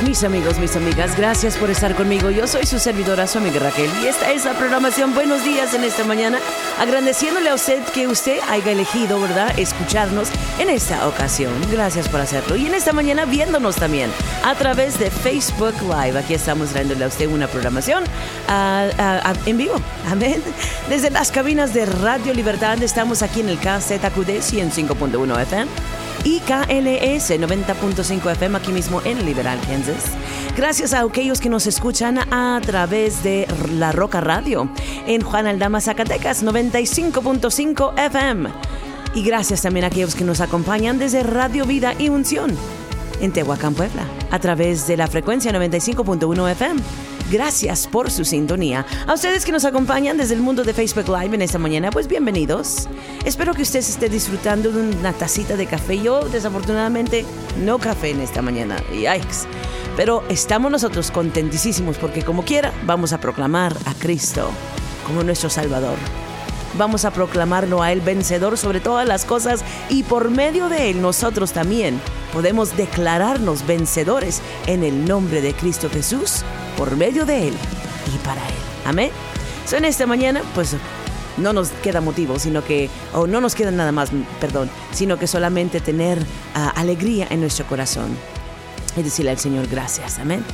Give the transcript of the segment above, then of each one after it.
Mis amigos, mis amigas. Gracias por estar conmigo. Yo soy su servidora, su amiga Raquel, y esta es la programación Buenos Días en esta mañana, agradeciéndole a usted que usted haya elegido, ¿verdad?, escucharnos en esta ocasión. Gracias por hacerlo. Y en esta mañana viéndonos también a través de Facebook Live. Aquí estamos trayéndole a usted una programación en vivo. Amén. Desde las cabinas de Radio Libertad estamos aquí en el KZQD 105.1 FM y KLS 90.5 FM aquí mismo en Liberal, Kansas. Gracias a aquellos que nos escuchan a través de La Roca Radio en Juan Aldama, Zacatecas 95.5 FM. Y gracias también a aquellos que nos acompañan desde Radio Vida y Unción en Tehuacán, Puebla, a través de la frecuencia 95.1 FM. Gracias por su sintonía. A ustedes que nos acompañan desde el mundo de Facebook Live en esta mañana, pues bienvenidos. Espero que usted esté disfrutando de una tacita de café. Yo, desafortunadamente, no café en esta mañana. Yikes. Pero estamos nosotros contentísimos porque como quiera vamos a proclamar a Cristo como nuestro Salvador. Vamos a proclamarlo a Él vencedor sobre todas las cosas y por medio de Él nosotros también podemos declararnos vencedores en el nombre de Cristo Jesús, por medio de Él y para Él. Amén. So, en esta mañana, pues no nos queda motivo, sino que, o no nos queda nada más, perdón, sino que solamente tener ah, alegría en nuestro corazón y decirle al Señor gracias. Amén.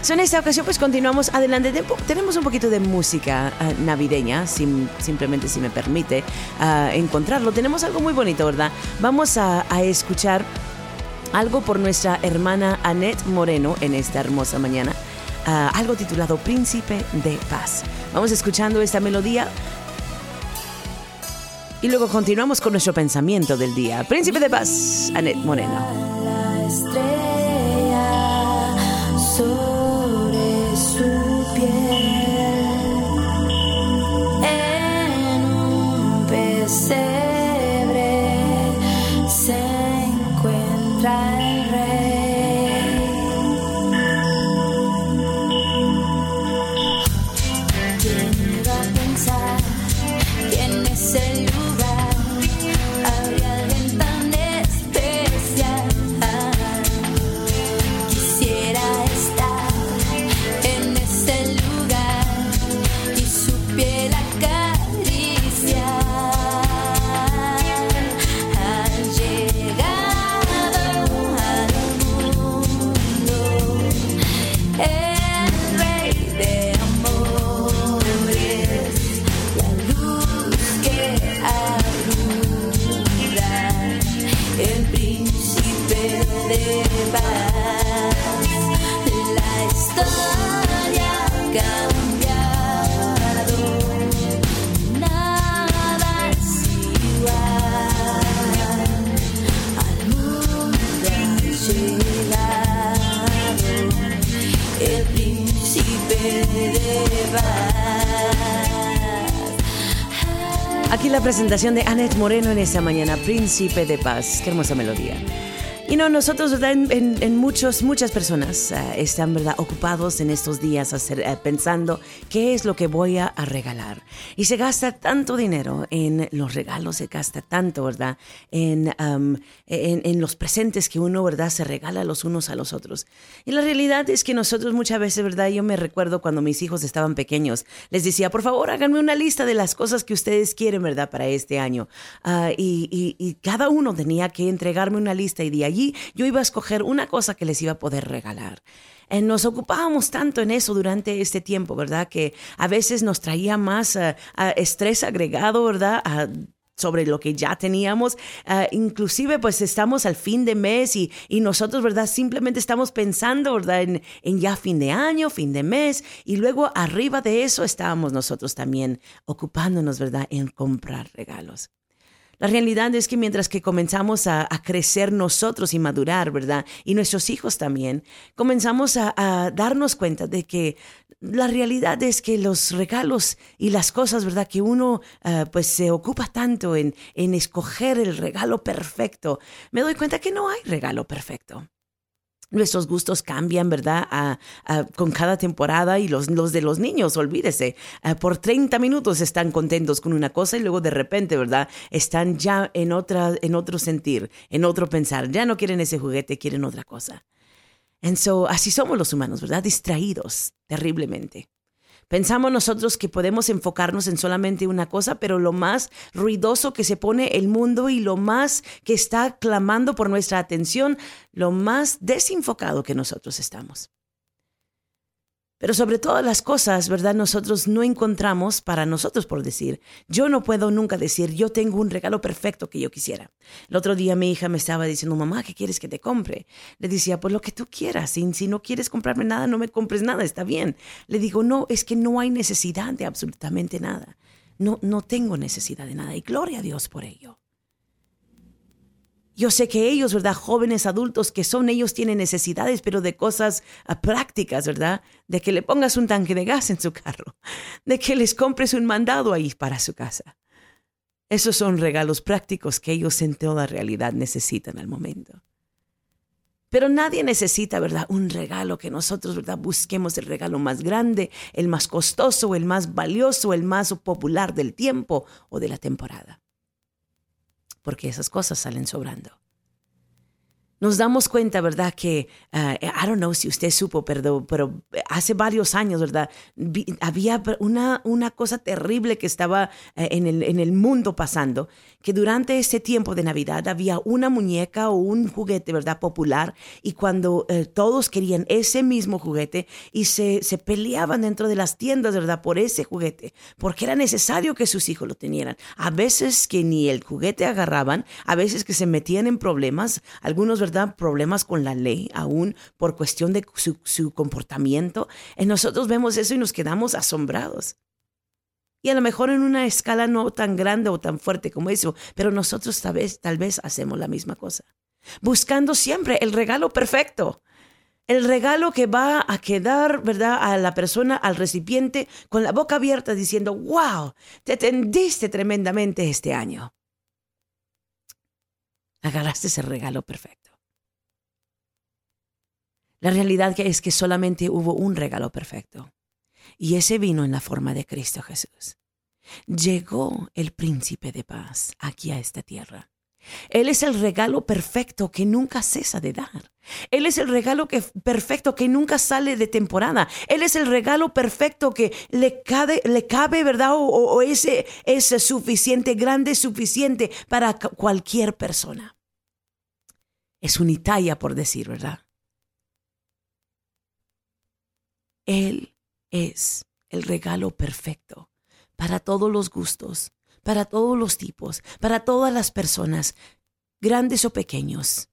So, en esta ocasión pues continuamos adelante. Tenemos un poquito de música ah, navideña, simplemente si me permite ah, encontrarlo. Tenemos algo muy bonito, ¿verdad? Vamos a, escuchar algo por nuestra hermana Annette Moreno en esta hermosa mañana. Ah, algo titulado Príncipe de Paz. Vamos escuchando esta melodía y luego continuamos con nuestro pensamiento del día. Príncipe de Paz, Annette Moreno. De Annette Moreno en esta mañana, Príncipe de Paz. Qué hermosa melodía. Y no, nosotros, En, muchos, muchas personas eh, están, ¿verdad? Ocupados en estos días hacer, eh, pensando qué es lo que voy a, regalar. Y se gasta tanto dinero en los regalos, se gasta tanto, ¿verdad? En, en, los presentes que uno, ¿verdad? Se regala los unos a los otros. Y la realidad es que nosotros muchas veces, ¿verdad? Yo me recuerdo cuando mis hijos estaban pequeños, les decía, por favor, háganme una lista de las cosas que ustedes quieren, ¿verdad? Para este año. Ah, y, y, y, cada uno tenía que entregarme una lista y de allí yo iba a escoger una cosa que les iba a poder regalar. Eh, nos ocupábamos tanto en eso durante este tiempo, ¿verdad? Que a veces nos traía más eh, estrés agregado, ¿verdad? sobre lo que ya teníamos. Eh, inclusive pues estamos al fin de mes y, nosotros, ¿verdad? Simplemente estamos pensando, ¿verdad? En, ya fin de año, fin de mes y luego arriba de eso estábamos nosotros también ocupándonos, ¿verdad? En comprar regalos. La realidad es que mientras que comenzamos a, crecer nosotros y madurar, ¿verdad? Y nuestros hijos también, comenzamos a, darnos cuenta de que la realidad es que los regalos y las cosas, ¿verdad? Que uno ah, pues se ocupa tanto en, en escoger el regalo perfecto, me doy cuenta que no hay regalo perfecto. Nuestros gustos cambian, ¿verdad? con cada temporada y los, los de los niños, olvídese. por 30 minutos están contentos con una cosa y luego de repente, ¿verdad? Están ya en, otra, en otro sentir, en otro pensar. Ya no quieren ese juguete, quieren otra cosa. And so, así somos los humanos, ¿verdad? Distraídos terriblemente. Pensamos nosotros que podemos enfocarnos en solamente una cosa, pero lo más ruidoso que se pone el mundo y lo más que está clamando por nuestra atención, lo más desenfocado que nosotros estamos. Pero sobre todas las cosas, ¿verdad? Nosotros no encontramos para nosotros por decir. Yo no puedo nunca decir, yo tengo un regalo perfecto que yo quisiera. El otro día mi hija me estaba diciendo, mamá, ¿qué quieres que te compre? Le decía, pues lo que tú quieras. Si, si no quieres comprarme nada, no me compres nada, está bien. Le digo, no, es que no hay necesidad de absolutamente nada. No, no tengo necesidad de nada y gloria a Dios por ello. Yo sé que ellos, ¿verdad? Jóvenes adultos que son, ellos tienen necesidades, pero de cosas ah, prácticas, ¿verdad? De que le pongas un tanque de gas en su carro, de que les compres un mandado ahí para su casa. Esos son regalos prácticos que ellos en toda realidad necesitan al momento. Pero nadie necesita, ¿verdad? Un regalo que nosotros, ¿verdad? Busquemos el regalo más grande, el más costoso, el más valioso, el más popular del tiempo o de la temporada porque esas cosas salen sobrando. Nos damos cuenta, ¿verdad? Que, uh, I don't know si usted supo, pero, pero hace varios años, ¿verdad? había una, una cosa terrible que estaba eh, en, el, en el mundo pasando, que durante ese tiempo de Navidad había una muñeca o un juguete, ¿verdad? Popular, y cuando eh, todos querían ese mismo juguete y se, se peleaban dentro de las tiendas, ¿verdad? Por ese juguete, porque era necesario que sus hijos lo tenieran. A veces que ni el juguete agarraban, a veces que se metían en problemas, algunos, ¿verdad? Problemas con la ley, aún por cuestión de su, comportamiento. Nosotros vemos eso y nos quedamos asombrados. Y a lo mejor en una escala no tan grande o tan fuerte como eso, pero nosotros tal vez, tal vez hacemos la misma cosa. Buscando siempre el regalo perfecto. El regalo que va a quedar, ¿verdad?, a la persona, al recipiente, con la boca abierta diciendo, wow, te tendiste tremendamente este año. Agarraste ese regalo perfecto. La realidad es que solamente hubo un regalo perfecto. Y ese vino en la forma de Cristo Jesús. Llegó el príncipe de paz aquí a esta tierra. Él es el regalo perfecto que nunca cesa de dar. Él es el regalo perfecto que nunca sale de temporada. Él es el regalo perfecto que le cabe, le cabe ¿verdad? O, o ese es suficiente, grande, suficiente para cualquier persona. Es un Italia, por decir, ¿verdad? Él es el regalo perfecto para todos los gustos, para todos los tipos, para todas las personas, grandes o pequeños,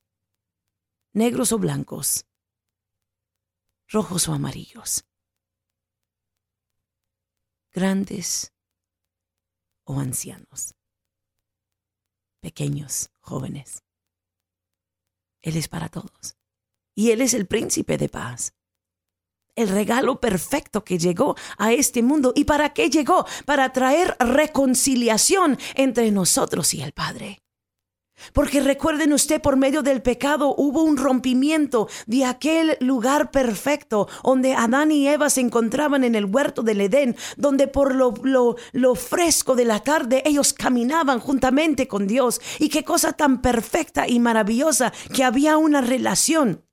negros o blancos, rojos o amarillos, grandes o ancianos, pequeños, jóvenes. Él es para todos. Y Él es el príncipe de paz el regalo perfecto que llegó a este mundo. ¿Y para qué llegó? Para traer reconciliación entre nosotros y el Padre. Porque recuerden usted, por medio del pecado hubo un rompimiento de aquel lugar perfecto donde Adán y Eva se encontraban en el huerto del Edén, donde por lo, lo, lo, fresco de la tarde ellos caminaban juntamente con Dios. Y qué cosa tan perfecta y maravillosa que había una relación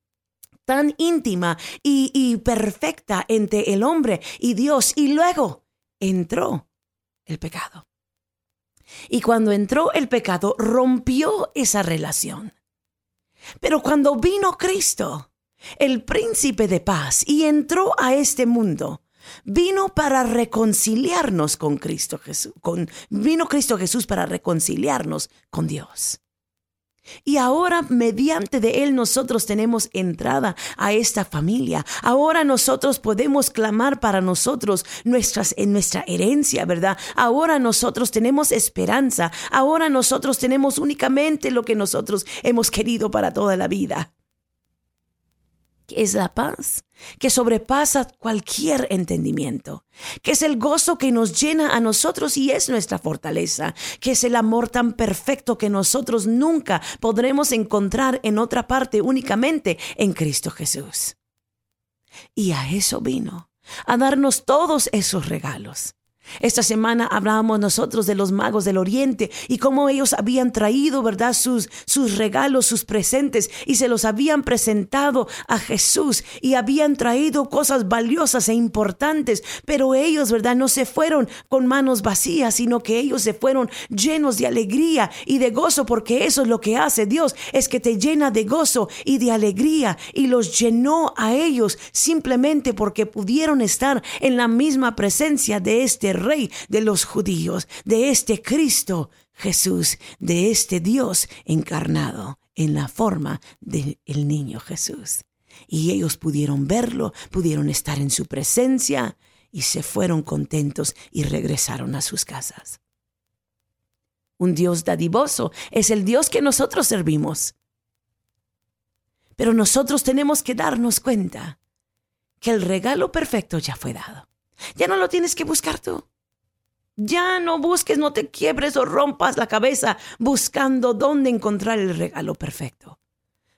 tan íntima y, perfecta entre el hombre y Dios. Y luego entró el pecado. Y cuando entró el pecado, rompió esa relación. Pero cuando vino Cristo, el príncipe de paz, y entró a este mundo, vino para reconciliarnos con Cristo Jesús, con, vino Cristo Jesús para reconciliarnos con Dios. Y ahora, mediante de Él, nosotros tenemos entrada a esta familia. Ahora nosotros podemos clamar para nosotros nuestras, en nuestra herencia, ¿verdad? Ahora nosotros tenemos esperanza. Ahora nosotros tenemos únicamente lo que nosotros hemos querido para toda la vida que es la paz, que sobrepasa cualquier entendimiento, que es el gozo que nos llena a nosotros y es nuestra fortaleza, que es el amor tan perfecto que nosotros nunca podremos encontrar en otra parte únicamente en Cristo Jesús. Y a eso vino, a darnos todos esos regalos Esta semana hablábamos nosotros de los magos del oriente y cómo ellos habían traído, ¿verdad?, sus, sus regalos, sus presentes y se los habían presentado a Jesús y habían traído cosas valiosas e importantes, pero ellos, ¿verdad?, no se fueron con manos vacías, sino que ellos se fueron llenos de alegría y de gozo, porque eso es lo que hace Dios, es que te llena de gozo y de alegría y los llenó a ellos simplemente porque pudieron estar en la misma presencia de este rey de los judíos, de este Cristo Jesús, de este Dios encarnado en la forma del niño Jesús. Y ellos pudieron verlo, pudieron estar en su presencia y se fueron contentos y regresaron a sus casas. Un Dios dadivoso es el Dios que nosotros servimos. Pero nosotros tenemos que darnos cuenta que el regalo perfecto ya fue dado. Ya no lo tienes que buscar tú. Ya no busques, no te quiebres o rompas la cabeza buscando dónde encontrar el regalo perfecto.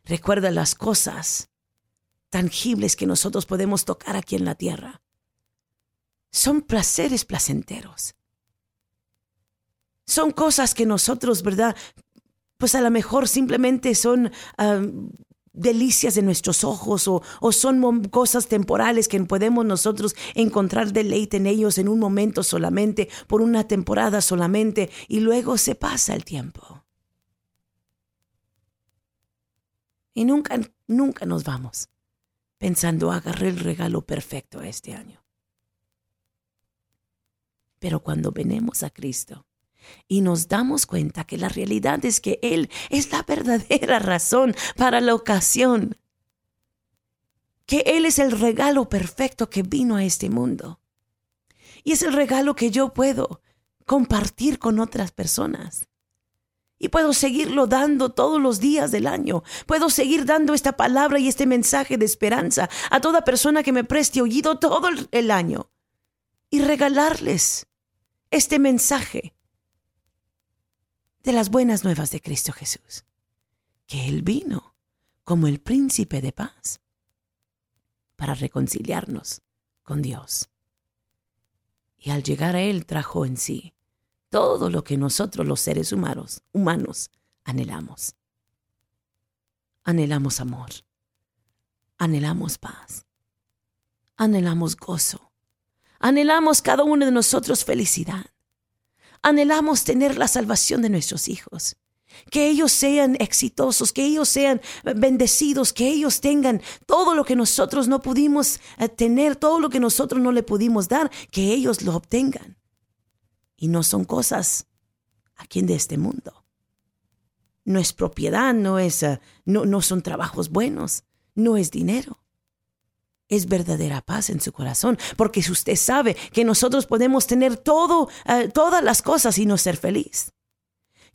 Recuerda las cosas tangibles que nosotros podemos tocar aquí en la tierra. Son placeres placenteros. Son cosas que nosotros, ¿verdad? Pues a lo mejor simplemente son ah, delicias de nuestros ojos o, son cosas temporales que podemos nosotros encontrar deleite en ellos en un momento solamente, por una temporada solamente, y luego se pasa el tiempo. Y nunca, nunca nos vamos pensando agarré el regalo perfecto este año. Pero cuando venemos a Cristo, y nos damos cuenta que la realidad es que Él es la verdadera razón para la ocasión, que Él es el regalo perfecto que vino a este mundo. Y es el regalo que yo puedo compartir con otras personas. Y puedo seguirlo dando todos los días del año. Puedo seguir dando esta palabra y este mensaje de esperanza a toda persona que me preste oído todo el año. Y regalarles este mensaje de las buenas nuevas de Cristo Jesús, que Él vino como el príncipe de paz para reconciliarnos con Dios. Y al llegar a Él trajo en sí todo lo que nosotros los seres humanos, humanos anhelamos. Anhelamos amor, anhelamos paz, anhelamos gozo, anhelamos cada uno de nosotros felicidad. Anhelamos tener la salvación de nuestros hijos. Que ellos sean exitosos, que ellos sean bendecidos, que ellos tengan todo lo que nosotros no pudimos eh, tener, todo lo que nosotros no le pudimos dar, que ellos lo obtengan. Y no son cosas aquí de este mundo. No es propiedad, no, es, eh, no, no son trabajos buenos, no es dinero es verdadera paz en su corazón, porque usted sabe que nosotros podemos tener todo, eh, todas las cosas y no ser feliz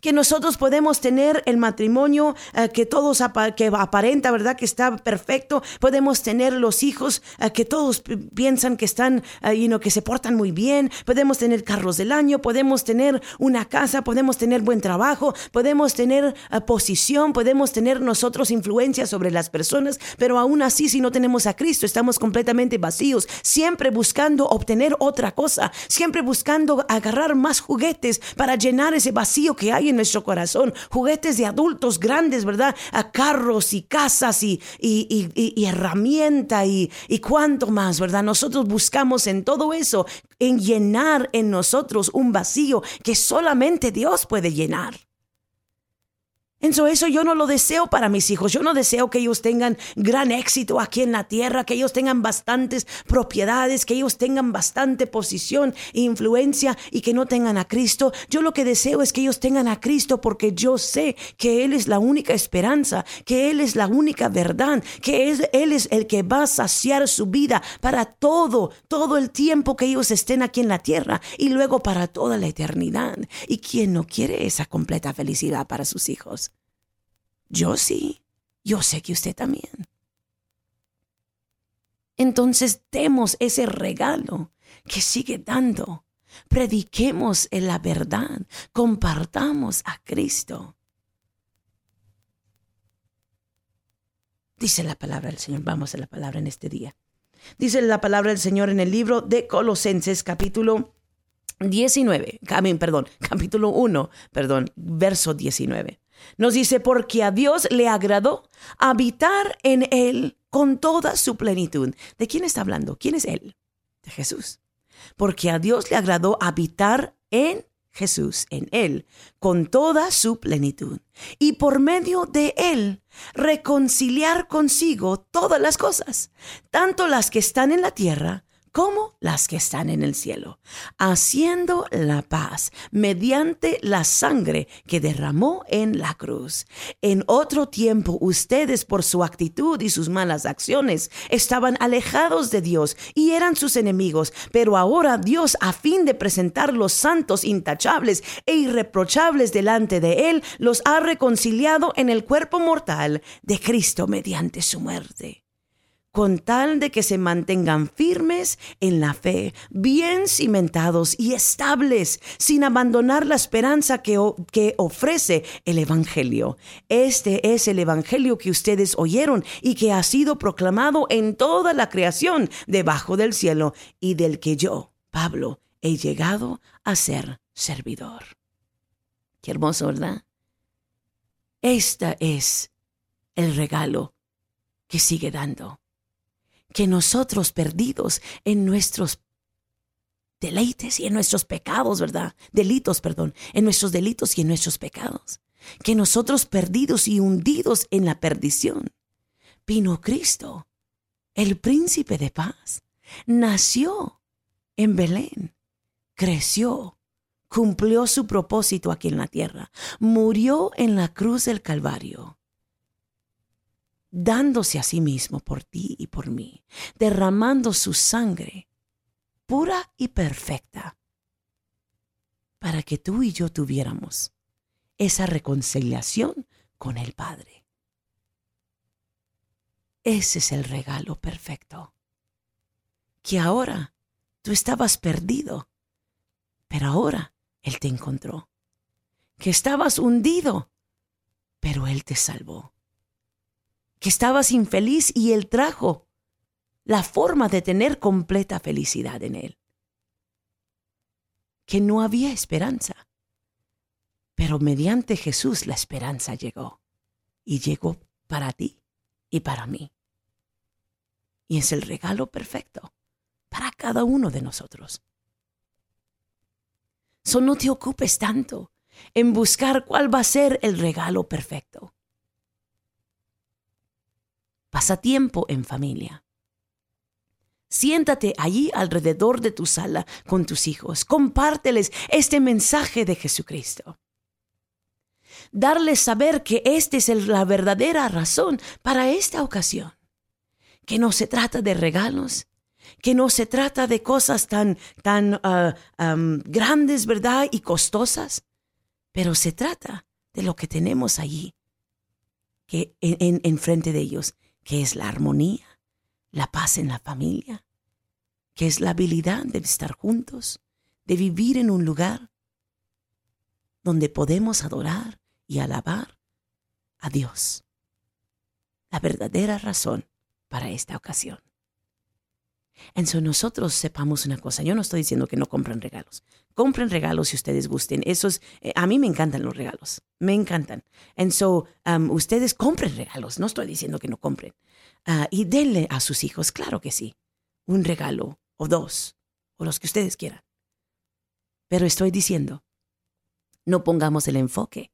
que nosotros podemos tener el matrimonio eh, que todos que aparenta, ¿verdad? Que está perfecto. Podemos tener los hijos eh, que todos piensan que están, uh, que se portan muy bien. Podemos tener carros del año, podemos tener una casa, podemos tener buen trabajo, podemos tener posición, podemos tener nosotros influencia sobre las personas, pero aún así si no tenemos a Cristo estamos completamente vacíos, siempre buscando obtener otra cosa, siempre buscando agarrar más juguetes para llenar ese vacío que hay en nuestro corazón, juguetes de adultos grandes, ¿verdad? A carros y casas y, y, y, herramienta y, y cuánto más, ¿verdad? Nosotros buscamos en todo eso, en llenar en nosotros un vacío que solamente Dios puede llenar. Entonces eso yo no lo deseo para mis hijos. Yo no deseo que ellos tengan gran éxito aquí en la tierra, que ellos tengan bastantes propiedades, que ellos tengan bastante posición e influencia y que no tengan a Cristo. Yo lo que deseo es que ellos tengan a Cristo porque yo sé que Él es la única esperanza, que Él es la única verdad, que Él es el que va a saciar su vida para todo, todo el tiempo que ellos estén aquí en la tierra y luego para toda la eternidad. ¿Y quién no quiere esa completa felicidad para sus hijos? Yo sí, yo sé que usted también. Entonces demos ese regalo que sigue dando. Prediquemos en la verdad, compartamos a Cristo. Dice la palabra del Señor, vamos a la palabra en este día. Dice la palabra del Señor en el libro de Colosenses capítulo 19, perdón, capítulo 1, perdón, verso 19. Nos dice, porque a Dios le agradó habitar en él con toda su plenitud. ¿De quién está hablando? ¿Quién es él? De Jesús. Porque a Dios le agradó habitar en Jesús, en él, con toda su plenitud. Y por medio de él, reconciliar consigo todas las cosas, tanto las que están en la tierra como las que están en el cielo, haciendo la paz mediante la sangre que derramó en la cruz. En otro tiempo ustedes por su actitud y sus malas acciones estaban alejados de Dios y eran sus enemigos, pero ahora Dios a fin de presentar los santos intachables e irreprochables delante de Él, los ha reconciliado en el cuerpo mortal de Cristo mediante su muerte con tal de que se mantengan firmes en la fe, bien cimentados y estables, sin abandonar la esperanza que, ofrece el Evangelio. Este es el Evangelio que ustedes oyeron y que ha sido proclamado en toda la creación debajo del cielo y del que yo, Pablo, he llegado a ser servidor. Qué hermoso, ¿verdad? Este es el regalo que sigue dando que nosotros perdidos en nuestros deleites y en nuestros pecados, ¿verdad? Delitos, perdón, en nuestros delitos y en nuestros pecados. Que nosotros perdidos y hundidos en la perdición. Vino Cristo, el príncipe de paz. Nació en Belén, creció, cumplió su propósito aquí en la tierra, murió en la cruz del Calvario dándose a sí mismo por ti y por mí, derramando su sangre pura y perfecta, para que tú y yo tuviéramos esa reconciliación con el Padre. Ese es el regalo perfecto, que ahora tú estabas perdido, pero ahora Él te encontró, que estabas hundido, pero Él te salvó que estabas infeliz y Él trajo la forma de tener completa felicidad en Él. Que no había esperanza. Pero mediante Jesús la esperanza llegó. Y llegó para ti y para mí. Y es el regalo perfecto para cada uno de nosotros. So no te ocupes tanto en buscar cuál va a ser el regalo perfecto. Pasa tiempo en familia. Siéntate allí alrededor de tu sala con tus hijos. Compárteles este mensaje de Jesucristo. Darles saber que esta es la verdadera razón para esta ocasión. Que no se trata de regalos, que no se trata de cosas tan, tan ah, grandes, ¿verdad? Y costosas, pero se trata de lo que tenemos allí, que en, en frente de ellos, que es la armonía, la paz en la familia, que es la habilidad de estar juntos, de vivir en un lugar donde podemos adorar y alabar a Dios. La verdadera razón para esta ocasión. Entonces nosotros sepamos una cosa, yo no estoy diciendo que no compren regalos. Compren regalos si ustedes gusten. Esos, eh, a mí me encantan los regalos, me encantan. Entonces um, ustedes compren regalos, no estoy diciendo que no compren. Uh, y denle a sus hijos, claro que sí, un regalo o dos, o los que ustedes quieran. Pero estoy diciendo, no pongamos el enfoque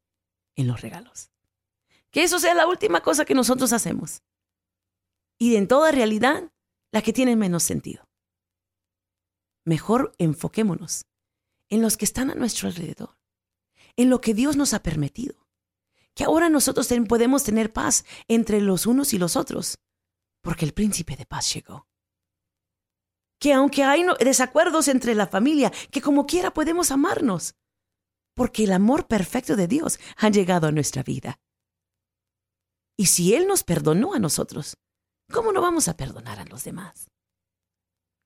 en los regalos. Que eso sea la última cosa que nosotros hacemos. Y en toda realidad, la que tiene menos sentido. Mejor enfoquémonos en los que están a nuestro alrededor, en lo que Dios nos ha permitido. Que ahora nosotros podemos tener paz entre los unos y los otros, porque el príncipe de paz llegó. Que aunque hay desacuerdos entre la familia, que como quiera podemos amarnos, porque el amor perfecto de Dios ha llegado a nuestra vida. Y si Él nos perdonó a nosotros, ¿cómo no vamos a perdonar a los demás?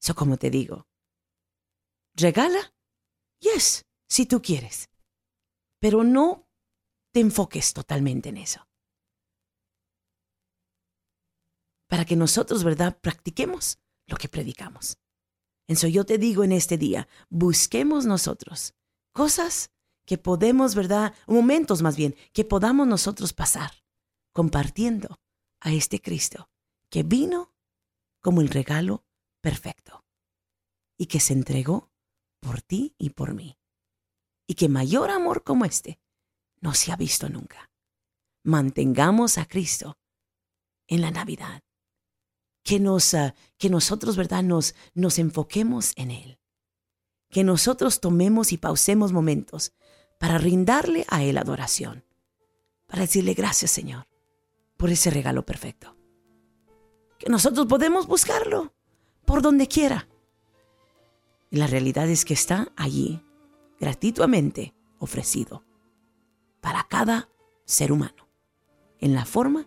Eso como te digo, regala, yes, si tú quieres, pero no te enfoques totalmente en eso. Para que nosotros, ¿verdad?, practiquemos lo que predicamos. Entonces yo te digo en este día, busquemos nosotros cosas que podemos, ¿verdad? Momentos más bien, que podamos nosotros pasar compartiendo a este Cristo que vino como el regalo perfecto y que se entregó por ti y por mí. Y que mayor amor como este no se ha visto nunca. Mantengamos a Cristo en la Navidad. Que, nos, ah, que nosotros, ¿verdad?, nos, nos enfoquemos en Él. Que nosotros tomemos y pausemos momentos para rindarle a Él adoración. Para decirle gracias, Señor, por ese regalo perfecto. Que nosotros podemos buscarlo por donde quiera. Y la realidad es que está allí, gratuitamente ofrecido, para cada ser humano, en la forma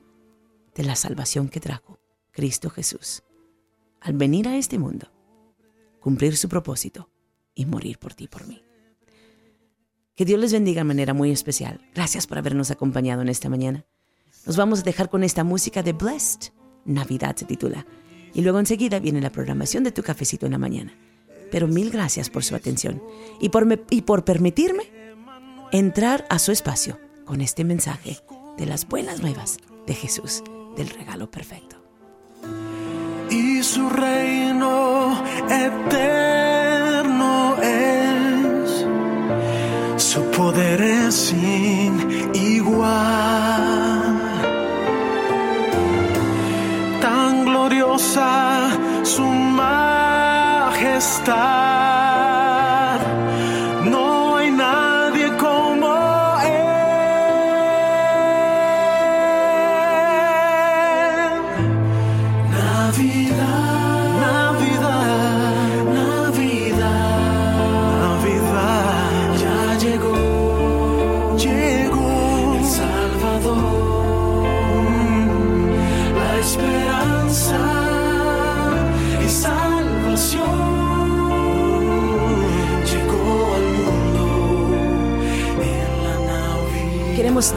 de la salvación que trajo Cristo Jesús, al venir a este mundo, cumplir su propósito y morir por ti por mí. Que Dios les bendiga de manera muy especial. Gracias por habernos acompañado en esta mañana. Nos vamos a dejar con esta música de Blessed. Navidad se titula. Y luego enseguida viene la programación de tu cafecito en la mañana. Pero mil gracias por su atención y por, y por permitirme entrar a su espacio con este mensaje de las buenas nuevas de Jesús, del regalo perfecto. Y su reino eterno es, su poder es sin igual. Gloriosa su majestad.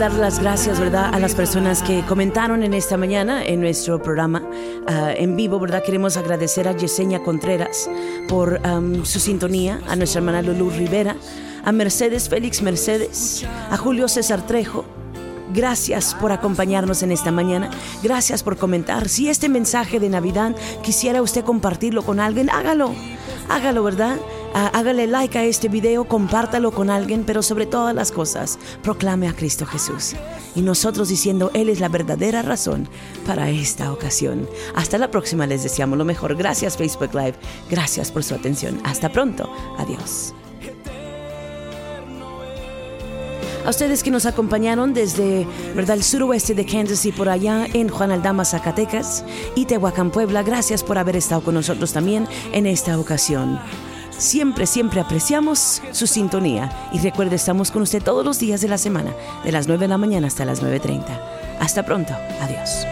Dar las gracias, ¿verdad?, a las personas que comentaron en esta mañana en nuestro programa ah, en vivo, ¿verdad? Queremos agradecer a Yesenia Contreras por am, su sintonía, a nuestra hermana Lulu Rivera, a Mercedes Félix Mercedes, a Julio César Trejo. Gracias por acompañarnos en esta mañana. Gracias por comentar. Si este mensaje de Navidad quisiera usted compartirlo con alguien, hágalo. Hágalo, ¿verdad? Ah, hágale like a este video, compártalo con alguien, pero sobre todas las cosas, proclame a Cristo Jesús. Y nosotros diciendo, Él es la verdadera razón para esta ocasión. Hasta la próxima, les deseamos lo mejor. Gracias Facebook Live. Gracias por su atención. Hasta pronto. Adiós. A ustedes que nos acompañaron desde ¿verdad? el suroeste de Kansas y por allá en Juan Aldama, Zacatecas y Tehuacán, Puebla, gracias por haber estado con nosotros también en esta ocasión. Siempre, siempre apreciamos su sintonía y recuerde, estamos con usted todos los días de la semana, de las 9 de la mañana hasta las 9.30. Hasta pronto. Adiós.